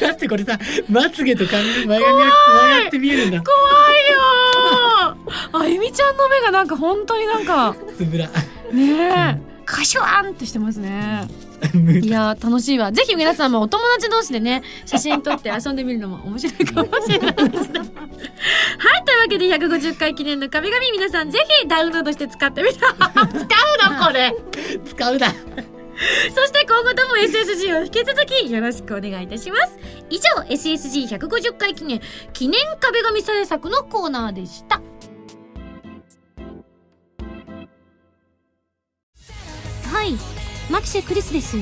だってこれさまつげと髪の前髪がつながって見えるんだ。怖いよ。ーあゆみちゃんの目がなんか本当になんか。つぶら。ねえ。カシュワンってしてますね いやー 楽しいわ。ぜひ皆さんもお友達同士でね写真撮って遊んでみるのも面白いかもしれないです。ね はいというわけで150回記念の神々皆さんぜひダウンロードして使ってみて使うのこれ。使うだそして今後とも SSG を引き続きよろしくお願いいたします。以上 SSG150 回記念記念壁紙制作のコーナーでした。はいマキシェクリスです。え？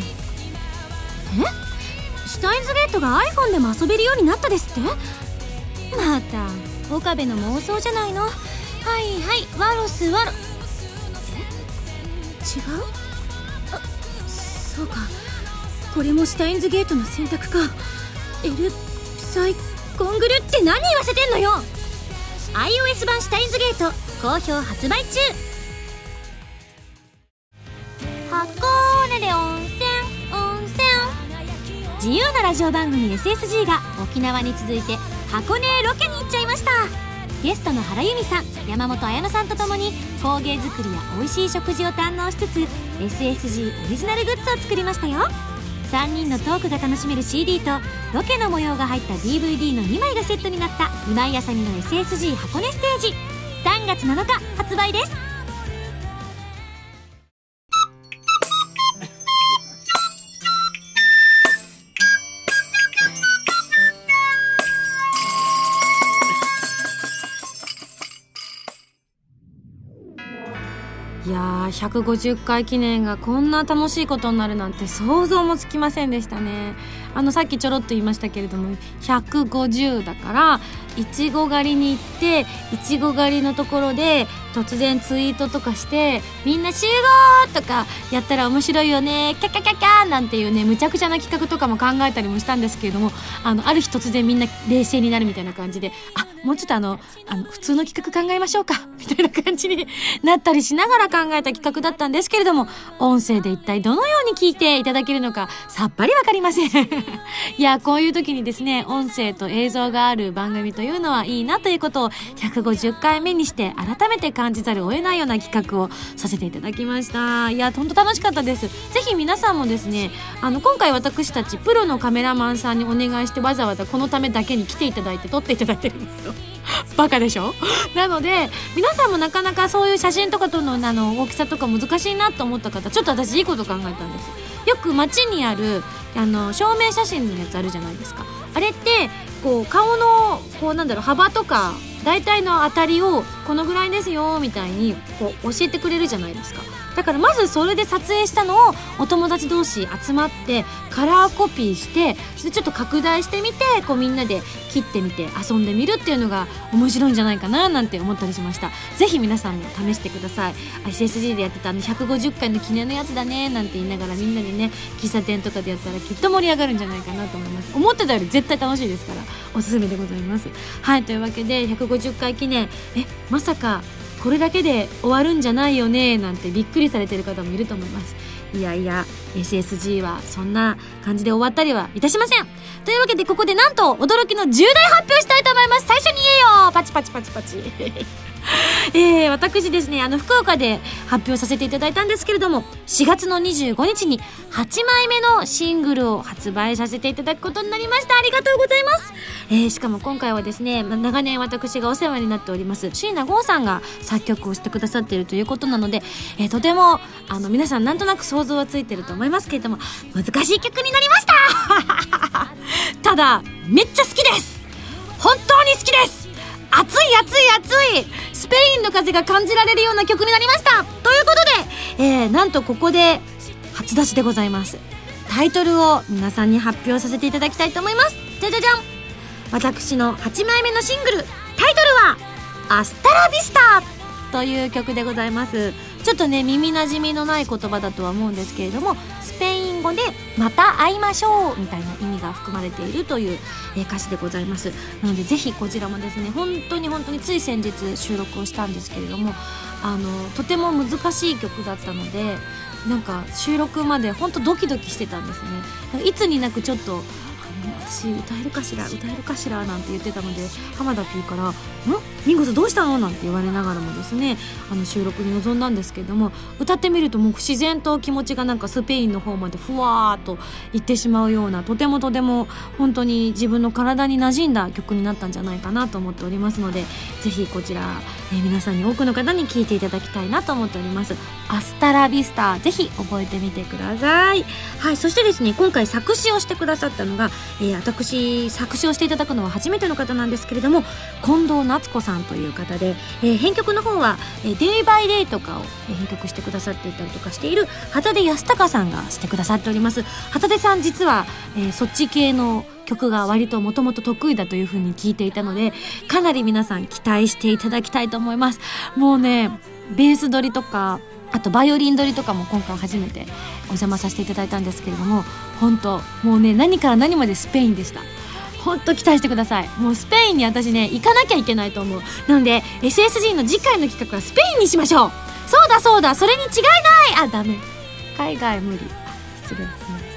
シュタインズゲートが iPhone でも遊べるようになったですって？また岡部の妄想じゃないの？はいはいワロスワロ。違う？あそうか。これもシュタインズゲートの選択か。L サイコングルって何言わせてんのよ！iOS 版シュタインズゲート好評発売中。箱根で温泉温泉。自由なラジオ番組 SSG が沖縄に続いて箱根ロケに行っちゃいました。ゲストの原由美さん山本彩乃さんとともに工芸作りや美味しい食事を堪能しつつ SSG オリジナルグッズを作りましたよ。3人のトークが楽しめる CD とロケの模様が入った DVD の2枚がセットになった今井あさみの SSG 箱根ステージ。3月7日発売です。150回記念がこんな楽しいことになるなんて想像もつきませんでしたね。あのさっきちょろっと言いましたけれども150だからいちご狩りに行っていちご狩りのところで突然ツイートとかしてみんな集合とかやったら面白いよねキャキャキャキャなんていうねむちゃくちゃな企画とかも考えたりもしたんですけれどもあのある日突然みんな冷静になるみたいな感じであもうちょっとあのあの普通の企画考えましょうかみたいな感じになったりしながら考えた企画だったんですけれども音声で一体どのように聞いていただけるのかさっぱりわかりません。いやこういう時にですね音声と映像がある番組というのはいいなということを150回目にして改めて感じざるを得ないような企画をさせていただきました。いや本当楽しかったです。ぜひ皆さんもですねあの今回私たちプロのカメラマンさんにお願いしてわざわざこのためだけに来ていただいて撮っていただいてるんですよ。バカでしょ？なので皆さんもなかなかそういう写真とかとのあの大きさとか難しいなと思った方ちょっと私いいこと考えたんです。よく街にあるあの証明写真のやつあるじゃないですか。あれってこう顔のこうなんだろう幅とか大体の当たりをこのぐらいですよみたいにこう教えてくれるじゃないですか。だからまずそれで撮影したのをお友達同士集まってカラーコピーしてそれちょっと拡大してみてこうみんなで切ってみて遊んでみるっていうのが面白いんじゃないかななんて思ったりしました。ぜひ皆さんも試してください。SSG でやってたあの150回の記念のやつだねなんて言い。ながらみんなでね喫茶店とかでやったらきっと盛り上がるんじゃないかなと思います。思ってたより絶対楽しいですからおすすめでございます。はいというわけで150回記念。えまさかこれだけで終わるんじゃないよねなんてびっくりされてる方もいると思います。いやいや SSG はそんな感じで終わったりはいたしません。というわけでここでなんと驚きの重大発表したいと思います。最初に言えよ。パチパチパチパチ。えー、私ですねあの福岡で発表させていただいたんですけれども4月の25日に8枚目のシングルを発売させていただくことになりました。ありがとうございます、えー、しかも今回はですねま長年私がお世話になっております椎名剛さんが作曲をしてくださっているということなので、えー、とてもあの皆さんなんとなく想像はついてると思いますけれども難しい曲になりました。ただめっちゃ好きです。本当に好きです。暑い暑い暑い。スペインの風が感じられるような曲になりました。ということで、えー、なんとここで初出しでございます。タイトルを皆さんに発表させていただきたいと思います。じゃじゃじゃん。私の8枚目のシングルタイトルは「アスタラビスタ」という曲でございます。ちょっとね耳なじみのない言葉だとは思うんですけれどもスペイン語で「また会いましょう」みたいな意味が含まれているというえ歌詞でございます。なのでぜひこちらもですね本当に本当につい先日収録をしたんですけれどもあのとても難しい曲だったのでなんか収録まで本当ドキドキしてたんですね。いつになくちょっと私歌えるかしら？歌えるかしら？なんて言ってたので浜田 P から「ん？ミンゴスどうしたの?」なんて言われながらもですねあの収録に臨んだんですけども歌ってみるともう自然と気持ちがなんかスペインの方までふわーっといってしまうようなとてもとても本当に自分の体に馴染んだ曲になったんじゃないかなと思っておりますのでぜひこちらえー皆さんに多くの方に聞いていただきたいなと思っております。アスタラビスタぜひ覚えてみてください。はいそしてですね今回作詞をしてくださったのが、えー私作詞をしていただくのは初めての方なんですけれども近藤夏子さんという方で、えー編曲の方は、えーデイバイデイとかを編曲してくださっていたりとかしている旗出康隆さんがしてくださっております。旗出さん実は、えーそっち系の曲が割ともともと得意だというふうに聞いていたのでかなり皆さん期待していただきたいと思います。もうねベース取りとかあとバイオリン撮りとかも今回初めてお邪魔させていただいたんですけれども本当もうね何から何までスペインでした。本当期待してください。もうスペインに私ね行かなきゃいけないと思う。なので SSG の次回の企画はスペインにしましょう。そうだそうだそれに違いない。あダメ。海外無理。失礼ですね。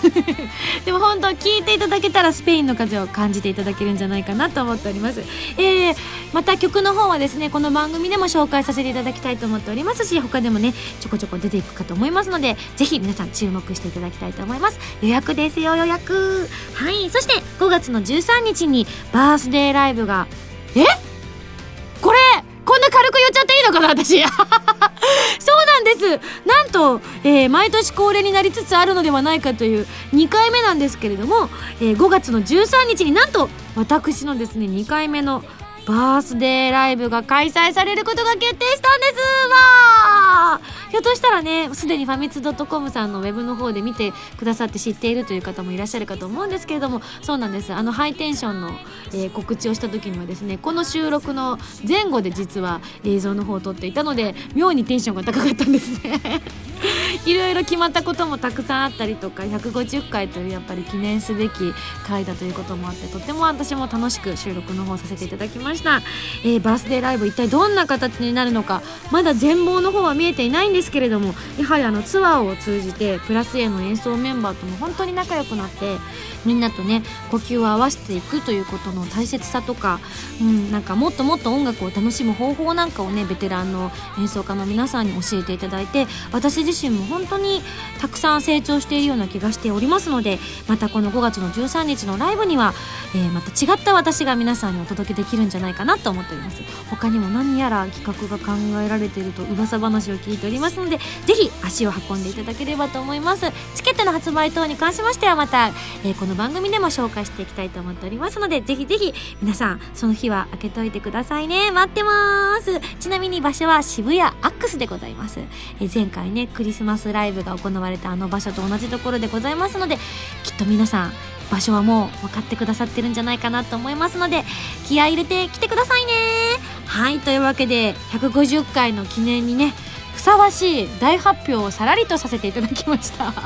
でも本当聞いていただけたらスペインの風を感じていただけるんじゃないかなと思っております、えー、また曲の方はですねこの番組でも紹介させていただきたいと思っておりますし他でもねちょこちょこ出ていくかと思いますのでぜひ皆さん注目していただきたいと思います。予約ですよ予約。はいそして5月の13日にバースデーライブがえ？これ！こんな軽く言っちゃっていいのかな私。そうなんです。なんと、えー毎年恒例になりつつあるのではないかという2回目なんですけれども、えー5月の13日になんと私のですね2回目のバースデーライブが開催されることが決定したんですわ。ひょっとしたらねすでにファミツドットコムさんのウェブの方で見てくださって知っているという方もいらっしゃるかと思うんですけれども。そうなんです。あのハイテンションの、えー告知をした時にはですねこの収録の前後で実は映像の方を撮っていたので妙にテンションが高かったんですね。いろいろ決まったこともたくさんあったりとか150回というやっぱり記念すべき回だということもあってとても私も楽しく収録の方させていただきました、えーバースデーライブ一体どんな形になるのかまだ全貌の方は見えていないんですけれどもやはりあのツアーを通じてプラス A の演奏メンバーとも本当に仲良くなってみんなとね呼吸を合わせていくということの大切さとか、うん、なんかもっともっと音楽を楽しむ方法なんかをねベテランの演奏家の皆さんに教えていただいて私自自身も本当にたくさん成長しているような気がしておりますのでまたこの5月の13日のライブには、えーまた違った私が皆さんにお届けできるんじゃないかなと思っております。他にも何やら企画が考えられていると噂話を聞いておりますのでぜひ足を運んでいただければと思います。チケットの発売等に関しましてはまた、えーこの番組でも紹介していきたいと思っておりますのでぜひぜひ皆さんその日は開けといてくださいね。待ってます。ちなみに場所は渋谷アックスでございます、えー前回ねクリスマスライブが行われたあの場所と同じところでございますのできっと皆さん場所はもう分かってくださってるんじゃないかなと思いますので気合入れてきてくださいね。はいというわけで150回の記念にねふさわしい大発表をさらりとさせていただきました。は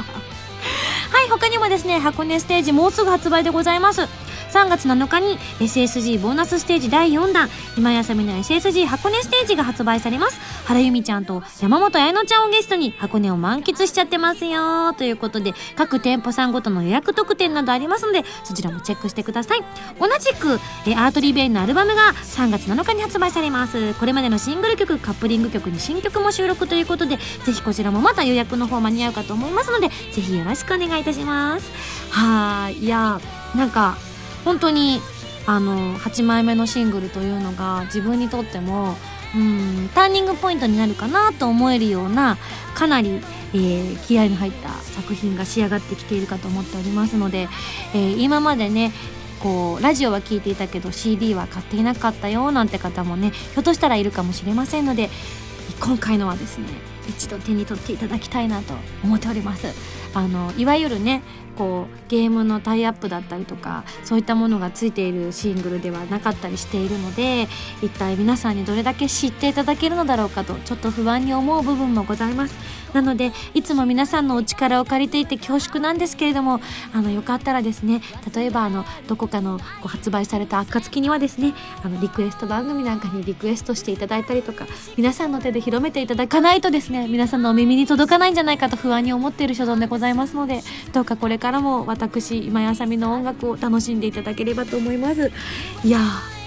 い他にもですね箱根ステージもうすぐ発売でございます。3月7日に SSG ボーナスステージ第4弾今やさみの SSG 箱根ステージが発売されます。原由美ちゃんと山本彩乃ちゃんをゲストに箱根を満喫しちゃってますよ。ということで各店舗さんごとの予約特典などありますのでそちらもチェックしてください。同じくえアートリベインのアルバムが3月7日に発売されます。これまでのシングル曲カップリング曲に新曲も収録ということでぜひこちらもまた予約の方間に合うかと思いますのでぜひよろしくお願いいたします。はいいやなんか本当にあの8枚目のシングルというのが自分にとってもうんターニングポイントになるかなと思えるようなかなり、えー気合の入った作品が仕上がってきているかと思っておりますので、えー今までねこうラジオは聴いていたけど CD は買っていなかったよなんて方もねひょっとしたらいるかもしれませんので今回のはですね一度手に取っていただきたいなと思っております。あのいわゆるねこうゲームのタイアップだったりとかそういったものがついているシングルではなかったりしているので一体皆さんにどれだけ知っていただけるのだろうかとちょっと不安に思う部分もございます。なのでいつも皆さんのお力を借りていて恐縮なんですけれどもあのよかったらですね例えばあのどこかのこ発売された暁にはですねあのリクエスト番組なんかにリクエストしていただいたりとか皆さんの手で広めていただかないとですね皆さんのお耳に届かないんじゃないかと不安に思っている所存でございますのでどうかこれからも私今やさみの音楽を楽しんでいただければと思います。いや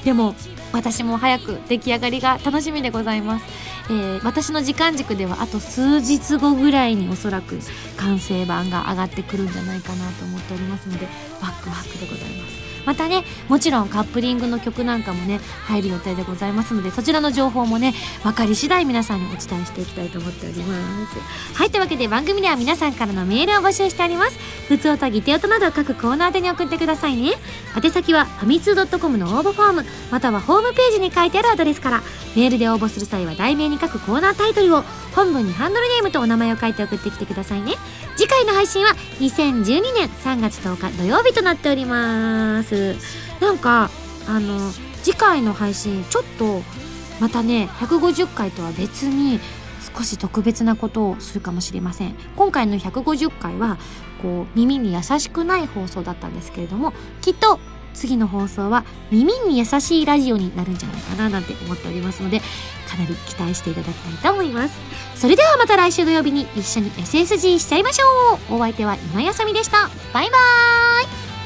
でも私も早く出来上がりが楽しみでございます、えー私の時間軸ではあと数日後ぐらいにおそらく完成版が上がってくるんじゃないかなと思っておりますのでワクワクでございます。またねもちろんカップリングの曲なんかもね入る予定でございますのでそちらの情報もね分かり次第皆さんにお伝えしていきたいと思っております。はいというわけで番組では皆さんからのメールを募集しております。ふつおたぎておとなど各コーナー宛に送ってくださいね。宛先はファミツー .com の応募フォームまたはホームページに書いてあるアドレスからメールで応募する際は題名に書くコーナータイトルを本文にハンドルネームとお名前を書いて送ってきてくださいね。次回の配信は2012年3月10日土曜日となっております。すなんかあの次回の配信ちょっとまたね150回とは別に少し特別なことをするかもしれません。今回の150回はこう耳に優しくない放送だったんですけれどもきっと次の放送は耳に優しいラジオになるんじゃないかななんて思っておりますのでかなり期待していただきたいと思います。それではまた来週土曜日に一緒に SSG しちゃいましょう。お相手は今やさみでした。バイバーイ。